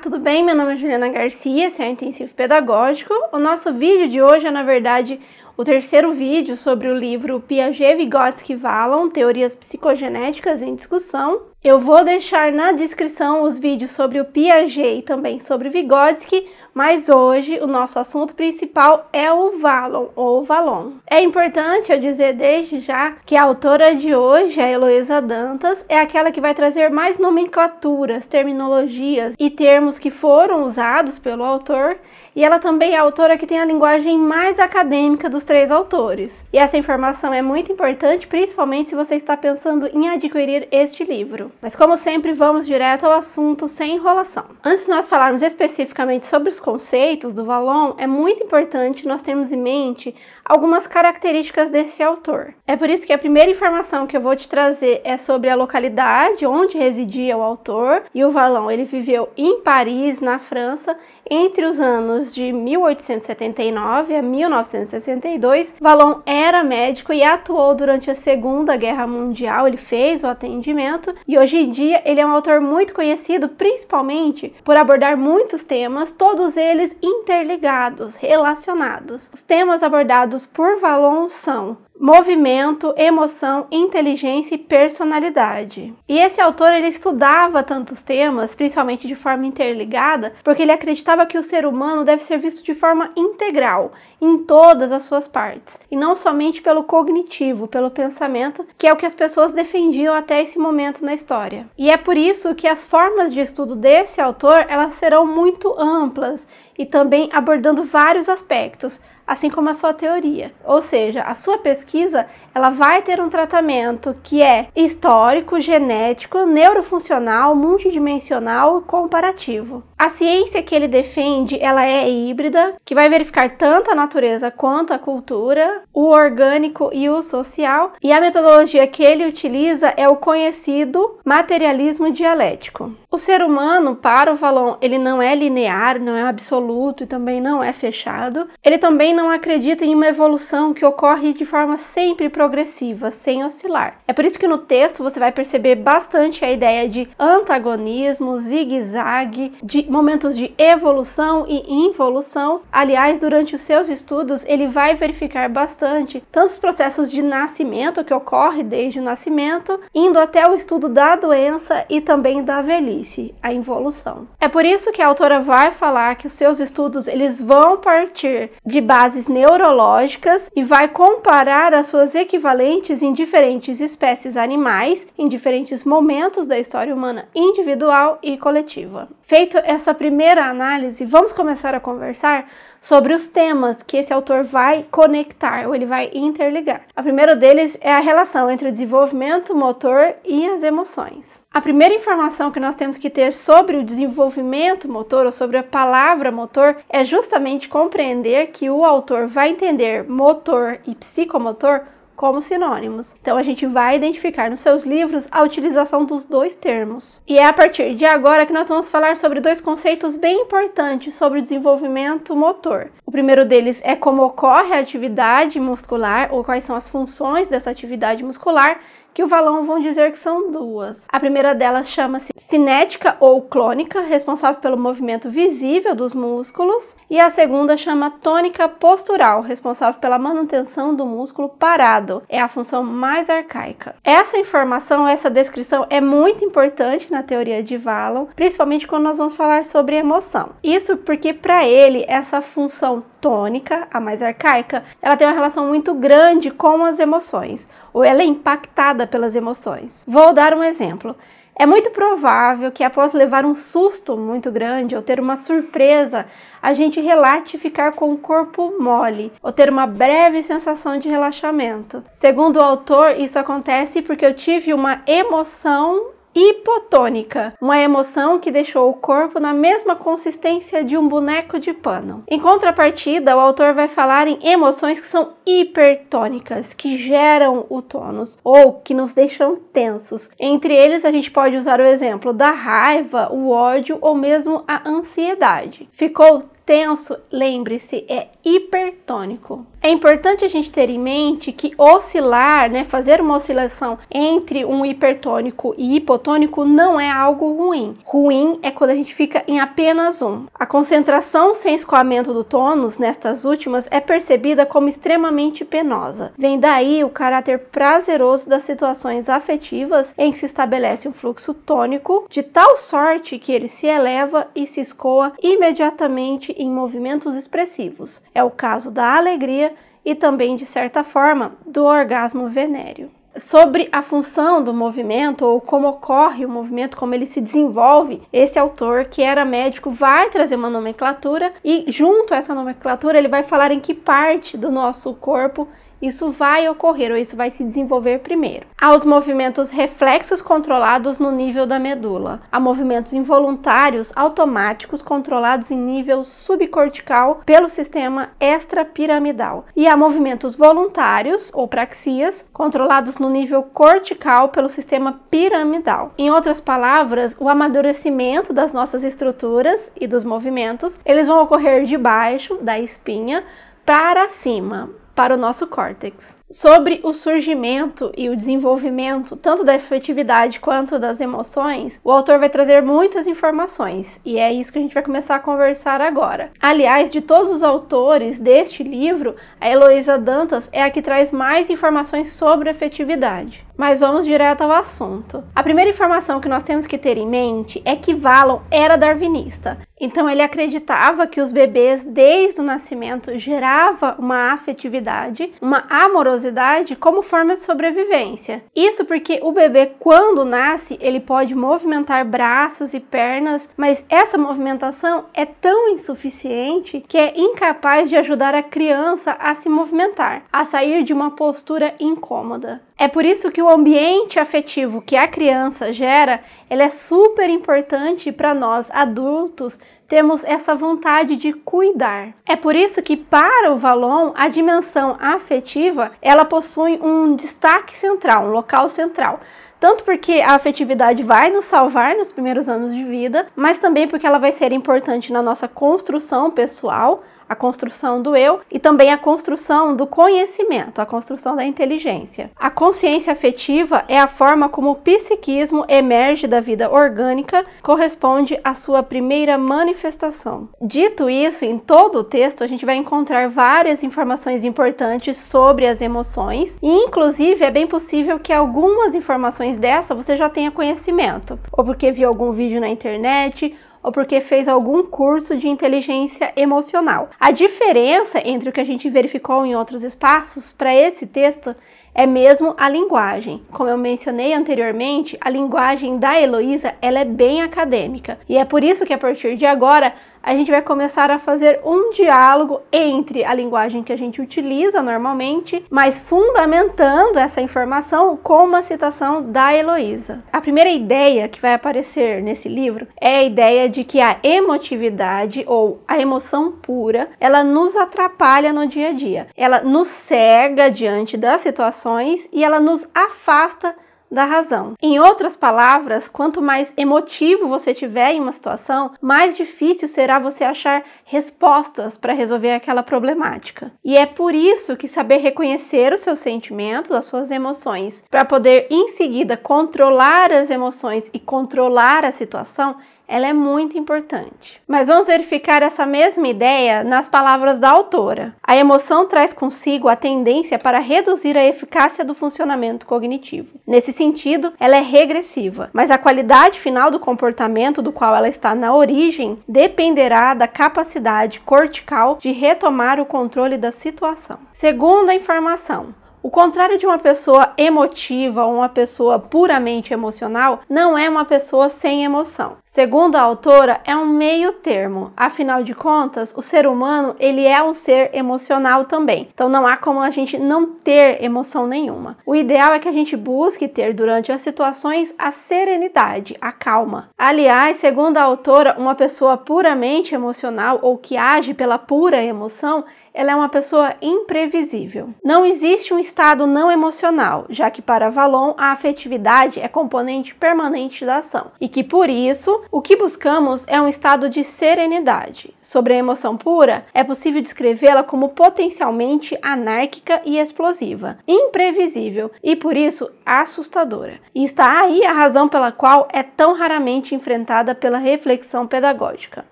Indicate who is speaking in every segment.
Speaker 1: tudo bem? Meu nome é Juliana Garcia, esse é o Intensivo Pedagógico. O nosso vídeo de hoje é, na verdade, o terceiro vídeo sobre o livro Piaget, Vygotsky e Vallon, Teorias Psicogenéticas em Discussão. Eu vou deixar na descrição os vídeos sobre o Piaget e também sobre Vygotsky, mas hoje o nosso assunto principal é o Vallon ou Vallon. É importante eu dizer desde já que a autora de hoje, a Heloísa Dantas, é aquela que vai trazer mais nomenclaturas, terminologias e termos que foram usados pelo autor, e ela também é a autora que tem a linguagem mais acadêmica dos três autores. E essa informação é muito importante, principalmente se você está pensando em adquirir este livro. Mas como sempre, vamos direto ao assunto sem enrolação. Antes de nós falarmos especificamente sobre os conceitos do Vallon, é muito importante nós termos em mente algumas características desse autor. É por isso que a primeira informação que eu vou te trazer é sobre a localidade onde residia o autor. E o Vallon, ele viveu em Paris, na França, entre os anos de 1879 a 1962. Vallon era médico e atuou durante a Segunda Guerra Mundial. Ele fez o atendimento e hoje em dia ele é um autor muito conhecido, principalmente por abordar muitos temas, todos eles interligados, relacionados. Os temas abordados por Vallon são movimento, emoção, inteligência e personalidade. E esse autor ele estudava tantos temas, principalmente de forma interligada, porque ele acreditava que o ser humano deve ser visto de forma integral, em todas as suas partes, e não somente pelo cognitivo, pelo pensamento, que é o que as pessoas defendiam até esse momento na história. E é por isso que as formas de estudo desse autor, elas serão muito amplas e também abordando vários aspectos, assim como a sua teoria. Ou seja, a sua pesquisa ela vai ter um tratamento que é histórico, genético, neurofuncional, multidimensional e comparativo. A ciência que ele defende, ela é híbrida, que vai verificar tanto a natureza quanto a cultura, o orgânico e o social, e a metodologia que ele utiliza é o conhecido materialismo dialético. O ser humano, para o Valon, ele não é linear, não é absoluto e também não é fechado. Ele também não acredita em uma evolução que ocorre de forma sempre progressiva, sem oscilar. É por isso que no texto você vai perceber bastante a ideia de antagonismo, zigue-zague, de momentos de evolução e involução. Aliás, durante os seus estudos, ele vai verificar bastante tanto os processos de nascimento que ocorre desde o nascimento, indo até o estudo da doença e também da velhice, a involução. É por isso que a autora vai falar que os seus estudos eles vão partir de bases neurológicas e vai comparar as suas equivalentes em diferentes espécies animais em diferentes momentos da história humana individual e coletiva. Feito essa primeira análise, vamos começar a conversar sobre os temas que esse autor vai conectar ou ele vai interligar. O primeiro deles é a relação entre o desenvolvimento motor e as emoções. A primeira informação que nós temos que ter sobre o desenvolvimento motor ou sobre a palavra motor é justamente compreender que o autor vai entender motor e psicomotor como sinônimos. Então a gente vai identificar nos seus livros a utilização dos dois termos. E é a partir de agora que nós vamos falar sobre dois conceitos bem importantes sobre o desenvolvimento motor. O primeiro deles é como ocorre a atividade muscular ou quais são as funções dessa atividade muscular que o Valão vão dizer que são duas. A primeira delas chama-se cinética ou clônica, responsável pelo movimento visível dos músculos, e a segunda chama tônica postural, responsável pela manutenção do músculo parado. É a função mais arcaica. Essa informação, essa descrição é muito importante na teoria de Valon, principalmente quando nós vamos falar sobre emoção. Isso porque para ele essa função tônica, a mais arcaica, ela tem uma relação muito grande com as emoções, ou ela é impactada pelas emoções. Vou dar um exemplo. É muito provável que após levar um susto muito grande ou ter uma surpresa, a gente relate ficar com o corpo mole ou ter uma breve sensação de relaxamento. Segundo o autor, isso acontece porque eu tive uma emoção hipotônica, uma emoção que deixou o corpo na mesma consistência de um boneco de pano. Em contrapartida, o autor vai falar em emoções que são hipertônicas, que geram o tônus ou que nos deixam tensos. Entre eles, a gente pode usar o exemplo da raiva, o ódio ou mesmo a ansiedade. Ficou tenso, lembre-se, é hipertônico. É importante a gente ter em mente que oscilar, né, fazer uma oscilação entre um hipertônico e hipotônico não é algo ruim. Ruim é quando a gente fica em apenas um. A concentração sem escoamento do tônus nestas últimas é percebida como extremamente penosa. Vem daí o caráter prazeroso das situações afetivas em que se estabelece um fluxo tônico de tal sorte que ele se eleva e se escoa imediatamente em movimentos expressivos. É o caso da alegria e também, de certa forma, do orgasmo venéreo. Sobre a função do movimento ou como ocorre o movimento, como ele se desenvolve, esse autor, que era médico, vai trazer uma nomenclatura e, junto a essa nomenclatura, ele vai falar em que parte do nosso corpo isso vai ocorrer ou isso vai se desenvolver primeiro. Há os movimentos reflexos controlados no nível da medula. Há movimentos involuntários automáticos controlados em nível subcortical pelo sistema extrapiramidal. E há movimentos voluntários ou praxias controlados no nível cortical pelo sistema piramidal. Em outras palavras, o amadurecimento das nossas estruturas e dos movimentos, eles vão ocorrer de baixo da espinha para cima, para o nosso córtex sobre o surgimento e o desenvolvimento tanto da efetividade quanto das emoções, o autor vai trazer muitas informações e é isso que a gente vai começar a conversar agora. Aliás, de todos os autores deste livro, a Heloísa Dantas é a que traz mais informações sobre a efetividade. Mas vamos direto ao assunto. A primeira informação que nós temos que ter em mente é que Valon era darwinista. Então ele acreditava que os bebês desde o nascimento gerava uma afetividade, uma amorosidade como forma de sobrevivência. Isso porque o bebê, quando nasce, ele pode movimentar braços e pernas, mas essa movimentação é tão insuficiente que é incapaz de ajudar a criança a se movimentar, a sair de uma postura incômoda. É por isso que o ambiente afetivo que a criança gera, ele é super importante para nós adultos temos essa vontade de cuidar. É por isso que para o Valon a dimensão afetiva, ela possui um destaque central, um local central. Tanto porque a afetividade vai nos salvar nos primeiros anos de vida, mas também porque ela vai ser importante na nossa construção pessoal, a construção do eu e também a construção do conhecimento, a construção da inteligência. A consciência afetiva é a forma como o psiquismo emerge da vida orgânica, corresponde à sua primeira manifestação. Dito isso, em todo o texto a gente vai encontrar várias informações importantes sobre as emoções e inclusive é bem possível que algumas informações dessa você já tenha conhecimento, ou porque viu algum vídeo na internet, ou porque fez algum curso de inteligência emocional. A diferença entre o que a gente verificou em outros espaços para esse texto é mesmo a linguagem. Como eu mencionei anteriormente, a linguagem da Heloísa ela é bem acadêmica e é por isso que a partir de agora a gente vai começar a fazer um diálogo entre a linguagem que a gente utiliza normalmente, mas fundamentando essa informação com uma citação da Heloísa. A primeira ideia que vai aparecer nesse livro é a ideia de que a emotividade ou a emoção pura, ela nos atrapalha no dia a dia. Ela nos cega diante das situações e ela nos afasta da razão. Em outras palavras, quanto mais emotivo você tiver em uma situação, mais difícil será você achar respostas para resolver aquela problemática. E é por isso que saber reconhecer os seus sentimentos, as suas emoções, para poder em seguida controlar as emoções e controlar a situação ela é muito importante. Mas vamos verificar essa mesma ideia nas palavras da autora. A emoção traz consigo a tendência para reduzir a eficácia do funcionamento cognitivo. Nesse sentido, ela é regressiva, mas a qualidade final do comportamento do qual ela está na origem dependerá da capacidade cortical de retomar o controle da situação. Segunda informação, o contrário de uma pessoa emotiva ou uma pessoa puramente emocional não é uma pessoa sem emoção. Segundo a autora, é um meio termo. Afinal de contas, o ser humano, ele é um ser emocional também. Então não há como a gente não ter emoção nenhuma. O ideal é que a gente busque ter durante as situações a serenidade, a calma. Aliás, segundo a autora, uma pessoa puramente emocional ou que age pela pura emoção, ela é uma pessoa imprevisível. Não existe um estado não emocional, já que para Valon a afetividade é componente permanente da ação e que por isso o que buscamos é um estado de serenidade. Sobre a emoção pura, é possível descrevê-la como potencialmente anárquica e explosiva, imprevisível e por isso assustadora. E está aí a razão pela qual é tão raramente enfrentada pela reflexão pedagógica.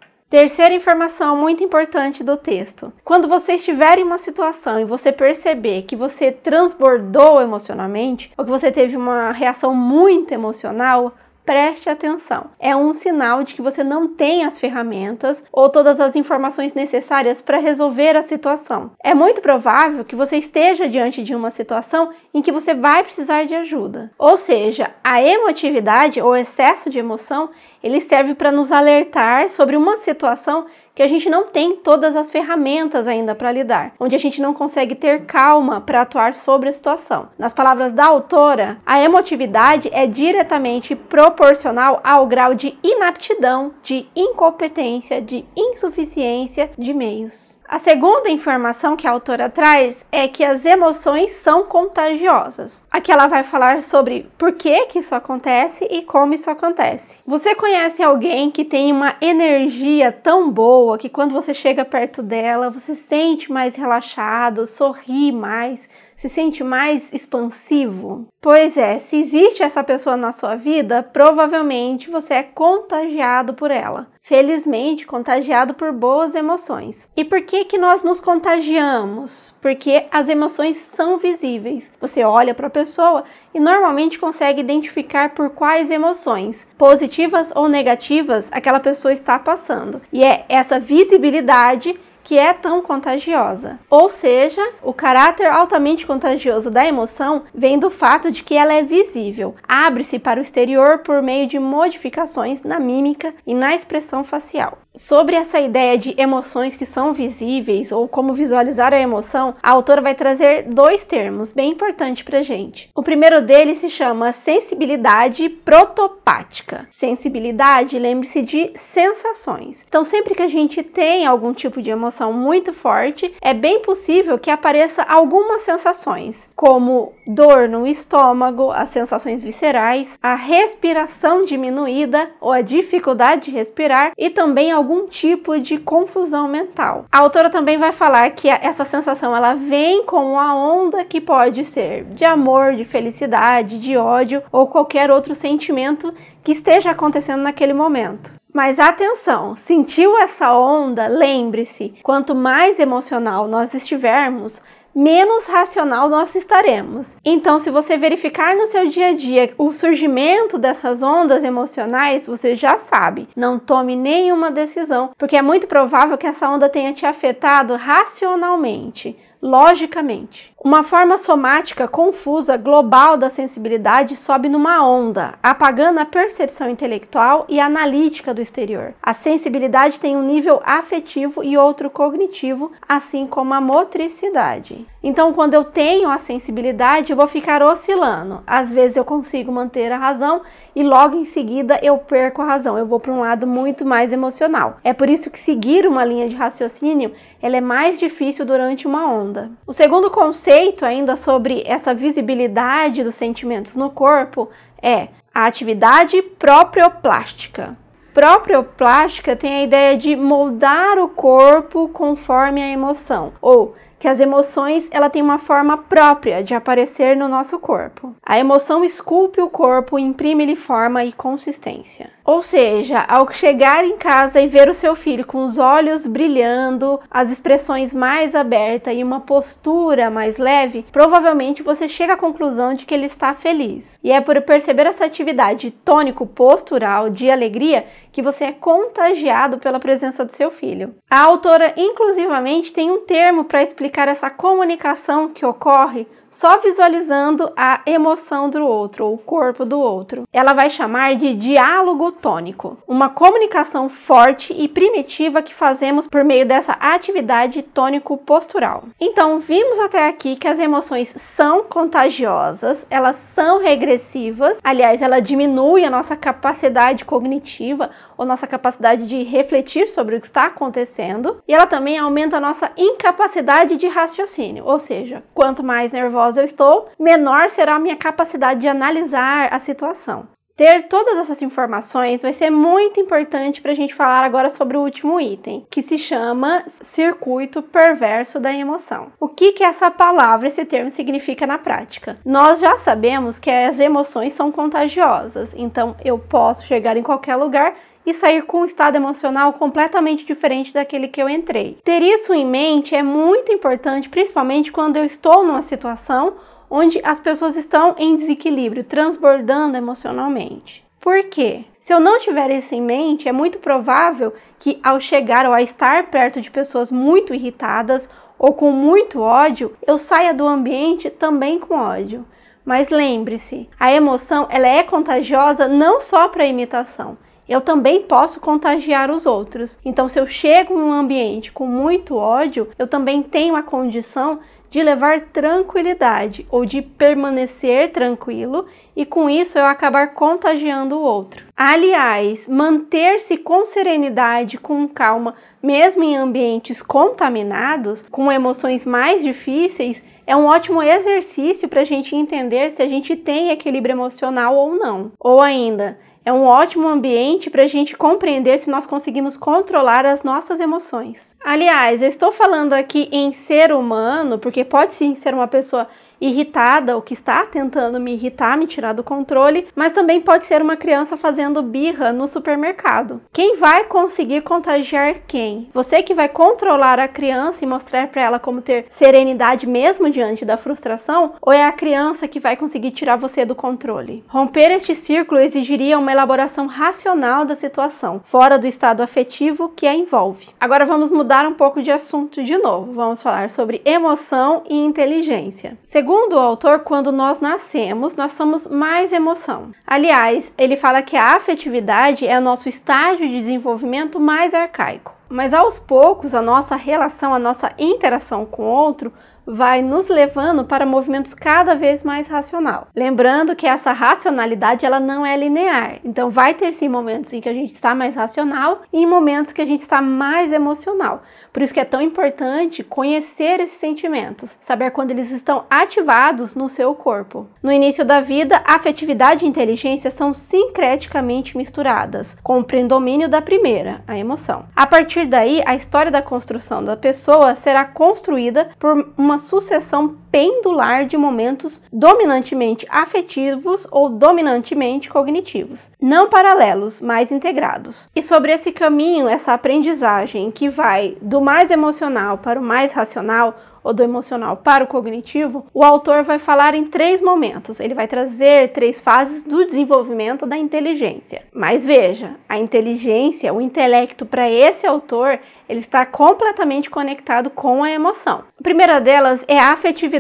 Speaker 1: Terceira informação muito importante do texto. Quando você estiver em uma situação e você perceber que você transbordou emocionalmente, ou que você teve uma reação muito emocional, preste atenção. É um sinal de que você não tem as ferramentas ou todas as informações necessárias para resolver a situação. É muito provável que você esteja diante de uma situação em que você vai precisar de ajuda. Ou seja, a emotividade ou excesso de emoção, ele serve para nos alertar sobre uma situação que a gente não tem todas as ferramentas ainda para lidar, onde a gente não consegue ter calma para atuar sobre a situação. Nas palavras da autora, a emotividade é diretamente proporcional ao grau de inaptidão, de incompetência, de insuficiência de meios. A segunda informação que a autora traz é que as emoções são contagiosas. Aqui ela vai falar sobre por que, que isso acontece e como isso acontece. Você conhece alguém que tem uma energia tão boa que quando você chega perto dela, você se sente mais relaxado, sorri mais, se sente mais expansivo? Pois é, se existe essa pessoa na sua vida, provavelmente você é contagiado por ela. Felizmente, contagiado por boas emoções. E por que que nós nos contagiamos? Porque as emoções são visíveis. Você olha para a pessoa e normalmente consegue identificar por quais emoções, positivas ou negativas, aquela pessoa está passando. E é essa visibilidade que é tão contagiosa. Ou seja, o caráter altamente contagioso da emoção vem do fato de que ela é visível, abre-se para o exterior por meio de modificações na mímica e na expressão facial. Sobre essa ideia de emoções que são visíveis ou como visualizar a emoção, a autora vai trazer dois termos bem importantes para gente. O primeiro deles se chama sensibilidade protopática. Sensibilidade, lembre-se de sensações. Então, sempre que a gente tem algum tipo de emoção muito forte, é bem possível que apareça algumas sensações, como dor no estômago, as sensações viscerais, a respiração diminuída ou a dificuldade de respirar e também algum algum tipo de confusão mental. A autora também vai falar que essa sensação ela vem com uma onda que pode ser de amor, de felicidade, de ódio ou qualquer outro sentimento que esteja acontecendo naquele momento. Mas atenção, sentiu essa onda? Lembre-se, quanto mais emocional nós estivermos, menos racional nós estaremos. Então, se você verificar no seu dia a dia o surgimento dessas ondas emocionais, você já sabe, não tome nenhuma decisão, porque é muito provável que essa onda tenha te afetado racionalmente logicamente. Uma forma somática confusa global da sensibilidade sobe numa onda, apagando a percepção intelectual e analítica do exterior. A sensibilidade tem um nível afetivo e outro cognitivo, assim como a motricidade. Então, quando eu tenho a sensibilidade, eu vou ficar oscilando. Às vezes eu consigo manter a razão e logo em seguida eu perco a razão. Eu vou para um lado muito mais emocional. É por isso que seguir uma linha de raciocínio ela é mais difícil durante uma onda. O segundo conceito ainda sobre essa visibilidade dos sentimentos no corpo é a atividade proprioplástica. Proprioplástica tem a ideia de moldar o corpo conforme a emoção, ou que as emoções ela tem uma forma própria de aparecer no nosso corpo. A emoção esculpe o corpo e imprime-lhe forma e consistência. Ou seja, ao chegar em casa e ver o seu filho com os olhos brilhando, as expressões mais abertas e uma postura mais leve, provavelmente você chega à conclusão de que ele está feliz. E é por perceber essa atividade tônico-postural de alegria que você é contagiado pela presença do seu filho. A autora, inclusivamente, tem um termo para explicar essa comunicação que ocorre só visualizando a emoção do outro ou o corpo do outro. Ela vai chamar de diálogo tônico, uma comunicação forte e primitiva que fazemos por meio dessa atividade tônico-postural. Então, vimos até aqui que as emoções são contagiosas, elas são regressivas, aliás, ela diminui a nossa capacidade cognitiva ou nossa capacidade de refletir sobre o que está acontecendo, e ela também aumenta a nossa incapacidade de raciocínio, ou seja, quanto mais nervosa eu estou, menor será a minha capacidade de analisar a situação. Ter todas essas informações vai ser muito importante para a gente falar agora sobre o último item, que se chama circuito perverso da emoção. O que, que essa palavra, esse termo, significa na prática? Nós já sabemos que as emoções são contagiosas, então eu posso chegar em qualquer lugar e sair com um estado emocional completamente diferente daquele que eu entrei. Ter isso em mente é muito importante, principalmente quando eu estou numa situação onde as pessoas estão em desequilíbrio, transbordando emocionalmente. Por quê? Se eu não tiver isso em mente, é muito provável que ao chegar ou a estar perto de pessoas muito irritadas ou com muito ódio, eu saia do ambiente também com ódio. Mas lembre-se, a emoção ela é contagiosa não só para imitação, eu também posso contagiar os outros. Então, se eu chego em um ambiente com muito ódio, eu também tenho a condição de levar tranquilidade ou de permanecer tranquilo e com isso eu acabar contagiando o outro. Aliás, manter-se com serenidade, com calma, mesmo em ambientes contaminados, com emoções mais difíceis, é um ótimo exercício para a gente entender se a gente tem equilíbrio emocional ou não. Ou ainda, é um ótimo ambiente para a gente compreender se nós conseguimos controlar as nossas emoções. Aliás, eu estou falando aqui em ser humano, porque pode sim ser uma pessoa irritada ou que está tentando me irritar, me tirar do controle, mas também pode ser uma criança fazendo birra no supermercado. Quem vai conseguir contagiar quem? Você que vai controlar a criança e mostrar para ela como ter serenidade mesmo diante da frustração, ou é a criança que vai conseguir tirar você do controle? Romper este círculo exigiria uma elaboração racional da situação, fora do estado afetivo que a envolve. Agora vamos mudar um pouco de assunto de novo. Vamos falar sobre emoção e inteligência. Segundo Segundo o autor, quando nós nascemos, nós somos mais emoção. Aliás, ele fala que a afetividade é o nosso estágio de desenvolvimento mais arcaico. Mas aos poucos, a nossa relação, a nossa interação com o outro vai nos levando para movimentos cada vez mais racional. Lembrando que essa racionalidade ela não é linear. Então vai ter sim momentos em que a gente está mais racional e em momentos que a gente está mais emocional. Por isso que é tão importante conhecer esses sentimentos, saber quando eles estão ativados no seu corpo. No início da vida, afetividade e inteligência são sincreticamente misturadas, com o predomínio da primeira, a emoção. A partir daí, a história da construção da pessoa será construída por uma sucessão pendular de momentos dominantemente afetivos ou dominantemente cognitivos, não paralelos, mas integrados. E sobre esse caminho, essa aprendizagem que vai do mais emocional para o mais racional, ou do emocional para o cognitivo, o autor vai falar em três momentos. Ele vai trazer três fases do desenvolvimento da inteligência. Mas veja, a inteligência, o intelecto para esse autor, ele está completamente conectado com a emoção. A primeira delas é a afetividade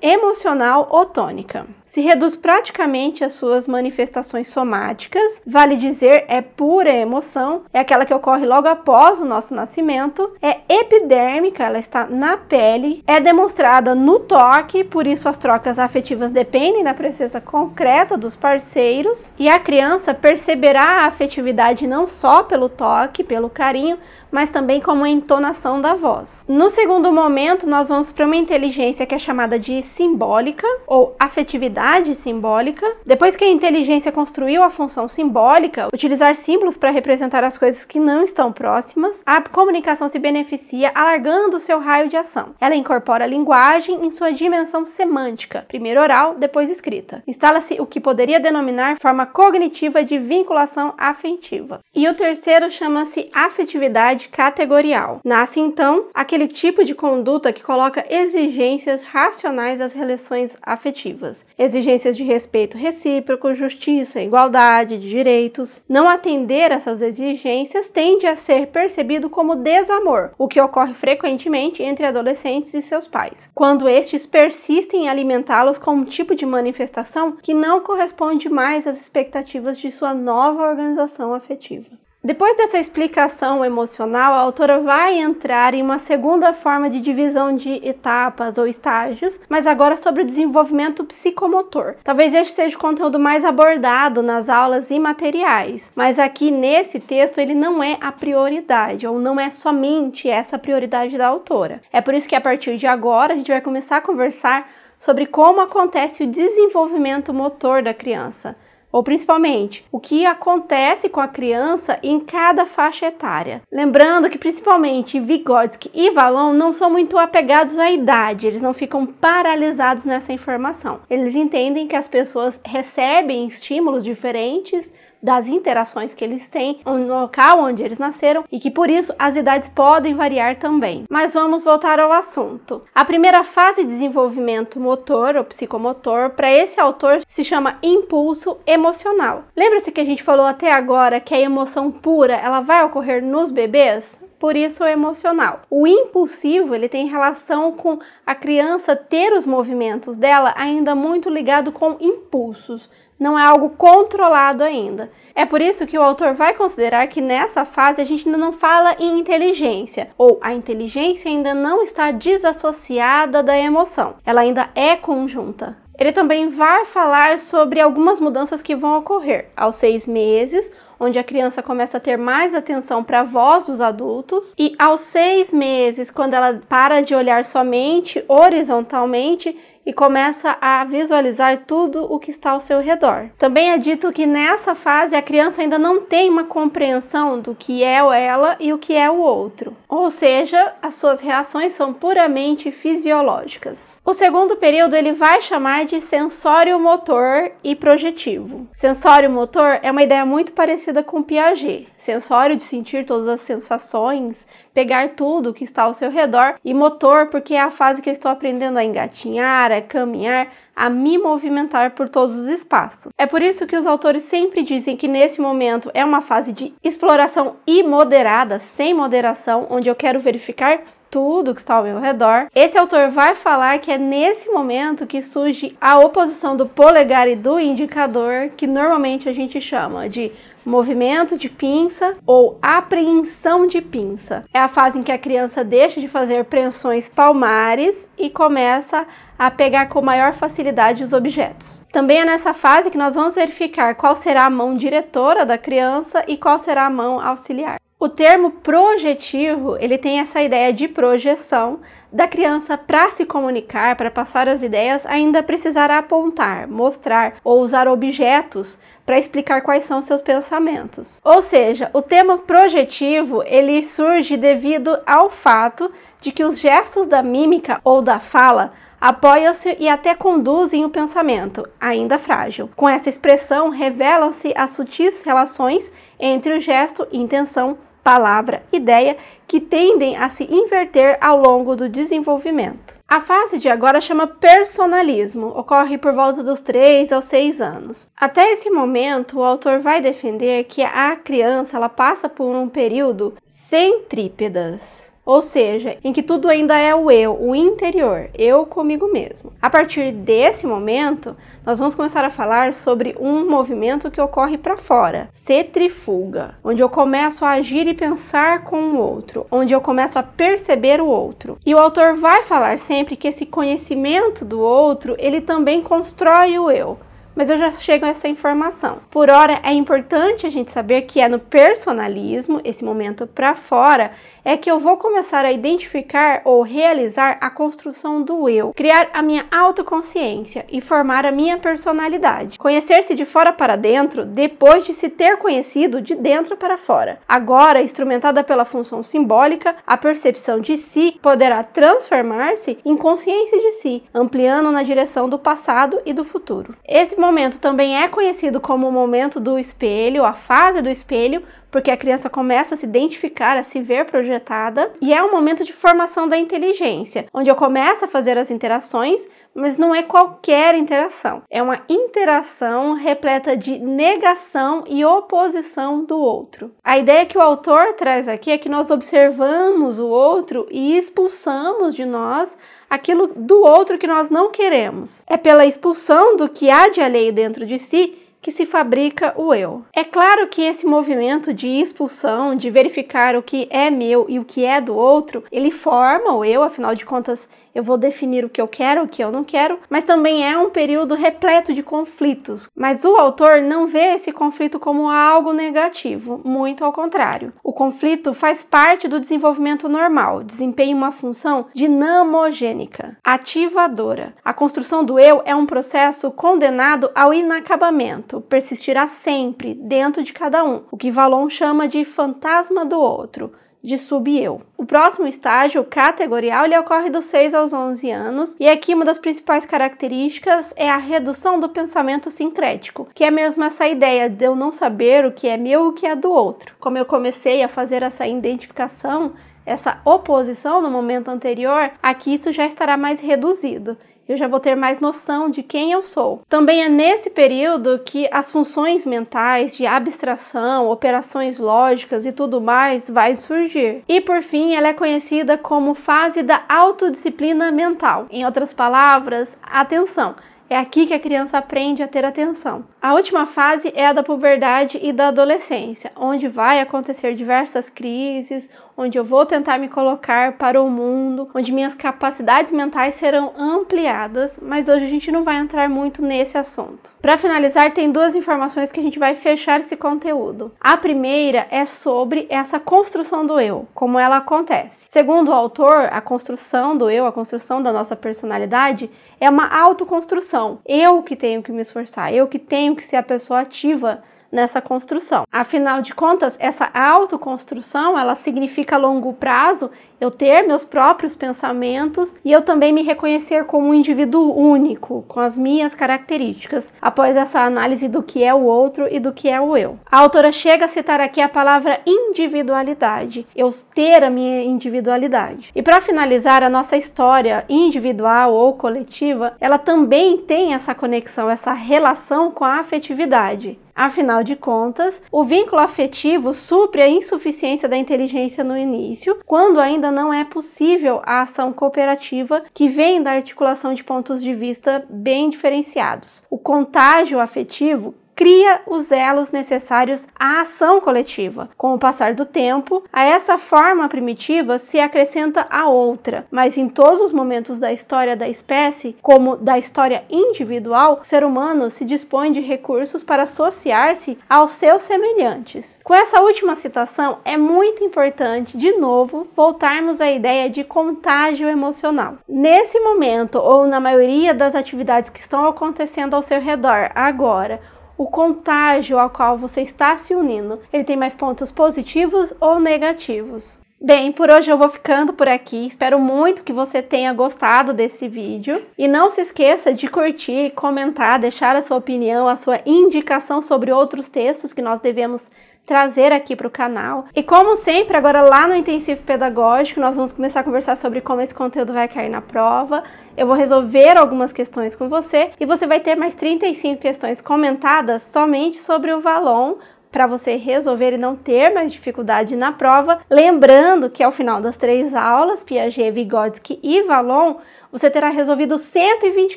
Speaker 1: emocional otônica se reduz praticamente às suas manifestações somáticas, vale dizer, é pura emoção, é aquela que ocorre logo após o nosso nascimento, é epidérmica, ela está na pele, é demonstrada no toque, por isso as trocas afetivas dependem da presença concreta dos parceiros, e a criança perceberá a afetividade não só pelo toque, pelo carinho, mas também como a entonação da voz. No segundo momento, nós vamos para uma inteligência que é chamada de simbólica ou afetividade simbólica. Depois que a inteligência construiu a função simbólica, utilizar símbolos para representar as coisas que não estão próximas, a comunicação se beneficia alargando o seu raio de ação. Ela incorpora a linguagem em sua dimensão semântica, primeiro oral, depois escrita. Instala-se o que poderia denominar forma cognitiva de vinculação afetiva. E o terceiro chama-se afetividade categorial. Nasce então aquele tipo de conduta que coloca exigências racionais às relações afetivas, exigências de respeito recíproco, justiça, igualdade de direitos. Não atender essas exigências tende a ser percebido como desamor, o que ocorre frequentemente entre adolescentes e seus pais, quando estes persistem em alimentá-los com um tipo de manifestação que não corresponde mais às expectativas de sua nova organização afetiva. Depois dessa explicação emocional, a autora vai entrar em uma segunda forma de divisão de etapas ou estágios, mas agora sobre o desenvolvimento psicomotor. Talvez este seja o conteúdo mais abordado nas aulas imateriais, mas aqui nesse texto ele não é a prioridade, ou não é somente essa prioridade da autora. É por isso que a partir de agora a gente vai começar a conversar sobre como acontece o desenvolvimento motor da criança ou principalmente o que acontece com a criança em cada faixa etária. Lembrando que principalmente Vygotsky e Valon não são muito apegados à idade, eles não ficam paralisados nessa informação. Eles entendem que as pessoas recebem estímulos diferentes das interações que eles têm no local onde eles nasceram e que por isso as idades podem variar também. Mas vamos voltar ao assunto. A primeira fase de desenvolvimento motor ou psicomotor para esse autor se chama impulso emocional. Lembra-se que a gente falou até agora que a emoção pura ela vai ocorrer nos bebês? por isso o emocional. O impulsivo, ele tem relação com a criança ter os movimentos dela ainda muito ligado com impulsos, não é algo controlado ainda. É por isso que o autor vai considerar que nessa fase a gente ainda não fala em inteligência, ou a inteligência ainda não está desassociada da emoção, ela ainda é conjunta. Ele também vai falar sobre algumas mudanças que vão ocorrer aos seis meses onde a criança começa a ter mais atenção para a voz dos adultos, e aos seis meses, quando ela para de olhar somente horizontalmente e começa a visualizar tudo o que está ao seu redor. Também é dito que nessa fase a criança ainda não tem uma compreensão do que é ela e o que é o outro, ou seja, as suas reações são puramente fisiológicas. O segundo período ele vai chamar de sensório motor e projetivo. Sensório motor é uma ideia muito parecida com Piaget. Sensório de sentir todas as sensações, pegar tudo que está ao seu redor e motor porque é a fase que eu estou aprendendo a engatinhar, a caminhar, a me movimentar por todos os espaços. É por isso que os autores sempre dizem que nesse momento é uma fase de exploração imoderada, sem moderação, onde eu quero verificar tudo que está ao meu redor. Esse autor vai falar que é nesse momento que surge a oposição do polegar e do indicador, que normalmente a gente chama de movimento de pinça ou apreensão de pinça. É a fase em que a criança deixa de fazer preensões palmares e começa a pegar com maior facilidade os objetos. Também é nessa fase que nós vamos verificar qual será a mão diretora da criança e qual será a mão auxiliar. O termo projetivo, ele tem essa ideia de projeção da criança para se comunicar, para passar as ideias, ainda precisará apontar, mostrar ou usar objetos para explicar quais são seus pensamentos. Ou seja, o tema projetivo, ele surge devido ao fato de que os gestos da mímica ou da fala apoiam-se e até conduzem o pensamento, ainda frágil. Com essa expressão, revelam-se as sutis relações entre o gesto e intenção, palavra, ideia, que tendem a se inverter ao longo do desenvolvimento. A fase de agora chama personalismo, ocorre por volta dos 3 aos 6 anos. Até esse momento, o autor vai defender que a criança ela passa por um período centrípedas, ou seja, em que tudo ainda é o eu, o interior, eu comigo mesmo. A partir desse momento, nós vamos começar a falar sobre um movimento que ocorre para fora, cetrifuga, onde eu começo a agir e pensar com o outro, onde eu começo a perceber o outro. E o autor vai falar sempre que esse conhecimento do outro, ele também constrói o eu mas eu já chego a essa informação. Por hora, é importante a gente saber que é no personalismo, esse momento para fora, é que eu vou começar a identificar ou realizar a construção do eu, criar a minha autoconsciência e formar a minha personalidade. Conhecer-se de fora para dentro depois de se ter conhecido de dentro para fora. Agora, instrumentada pela função simbólica, a percepção de si poderá transformar-se em consciência de si, ampliando na direção do passado e do futuro. Esse momento também é conhecido como o momento do espelho, a fase do espelho, porque a criança começa a se identificar, a se ver projetada, e é um momento de formação da inteligência, onde eu começo a fazer as interações, mas não é qualquer interação. É uma interação repleta de negação e oposição do outro. A ideia que o autor traz aqui é que nós observamos o outro e expulsamos de nós aquilo do outro que nós não queremos. É pela expulsão do que há de alheio dentro de si que se fabrica o eu. É claro que esse movimento de expulsão, de verificar o que é meu e o que é do outro, ele forma o eu, afinal de contas, eu vou definir o que eu quero, o que eu não quero, mas também é um período repleto de conflitos. Mas o autor não vê esse conflito como algo negativo, muito ao contrário. O conflito faz parte do desenvolvimento normal, desempenha uma função dinamogênica, ativadora. A construção do eu é um processo condenado ao inacabamento, persistirá sempre dentro de cada um, o que Valon chama de fantasma do outro de sub-eu. O próximo estágio categorial ele ocorre dos 6 aos 11 anos, e aqui uma das principais características é a redução do pensamento sincrético, que é mesmo essa ideia de eu não saber o que é meu e o que é do outro. Como eu comecei a fazer essa identificação, essa oposição no momento anterior, aqui isso já estará mais reduzido eu já vou ter mais noção de quem eu sou. Também é nesse período que as funções mentais de abstração, operações lógicas e tudo mais vai surgir. E por fim, ela é conhecida como fase da autodisciplina mental. Em outras palavras, atenção. É aqui que a criança aprende a ter atenção. A última fase é a da puberdade e da adolescência, onde vai acontecer diversas crises, onde eu vou tentar me colocar para o mundo, onde minhas capacidades mentais serão ampliadas, mas hoje a gente não vai entrar muito nesse assunto. Para finalizar, tem duas informações que a gente vai fechar esse conteúdo. A primeira é sobre essa construção do eu, como ela acontece. Segundo o autor, a construção do eu, a construção da nossa personalidade, é uma autoconstrução. Eu que tenho que me esforçar, eu que tenho que ser a pessoa ativa nessa construção. Afinal de contas, essa autoconstrução, ela significa a longo prazo eu ter meus próprios pensamentos e eu também me reconhecer como um indivíduo único, com as minhas características, após essa análise do que é o outro e do que é o eu. A autora chega a citar aqui a palavra individualidade, eu ter a minha individualidade. E para finalizar a nossa história individual ou coletiva, ela também tem essa conexão, essa relação com a afetividade. Afinal de contas, o vínculo afetivo supre a insuficiência da inteligência no início, quando ainda não é possível a ação cooperativa que vem da articulação de pontos de vista bem diferenciados. O contágio afetivo cria os elos necessários à ação coletiva. Com o passar do tempo, a essa forma primitiva se acrescenta a outra, mas em todos os momentos da história da espécie, como da história individual, o ser humano se dispõe de recursos para associar-se aos seus semelhantes. Com essa última citação, é muito importante, de novo, voltarmos à ideia de contágio emocional. Nesse momento, ou na maioria das atividades que estão acontecendo ao seu redor agora, o contágio ao qual você está se unindo, ele tem mais pontos positivos ou negativos. Bem, por hoje eu vou ficando por aqui. Espero muito que você tenha gostado desse vídeo. E não se esqueça de curtir, comentar, deixar a sua opinião, a sua indicação sobre outros textos que nós devemos trazer aqui para o canal. E como sempre, agora lá no intensivo pedagógico, nós vamos começar a conversar sobre como esse conteúdo vai cair na prova. Eu vou resolver algumas questões com você e você vai ter mais 35 questões comentadas somente sobre o Valon para você resolver e não ter mais dificuldade na prova. Lembrando que ao final das três aulas, Piaget, Vygotsky e Valon, você terá resolvido 120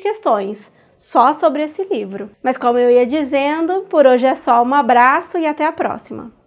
Speaker 1: questões só sobre esse livro. Mas como eu ia dizendo, por hoje é só um abraço e até a próxima.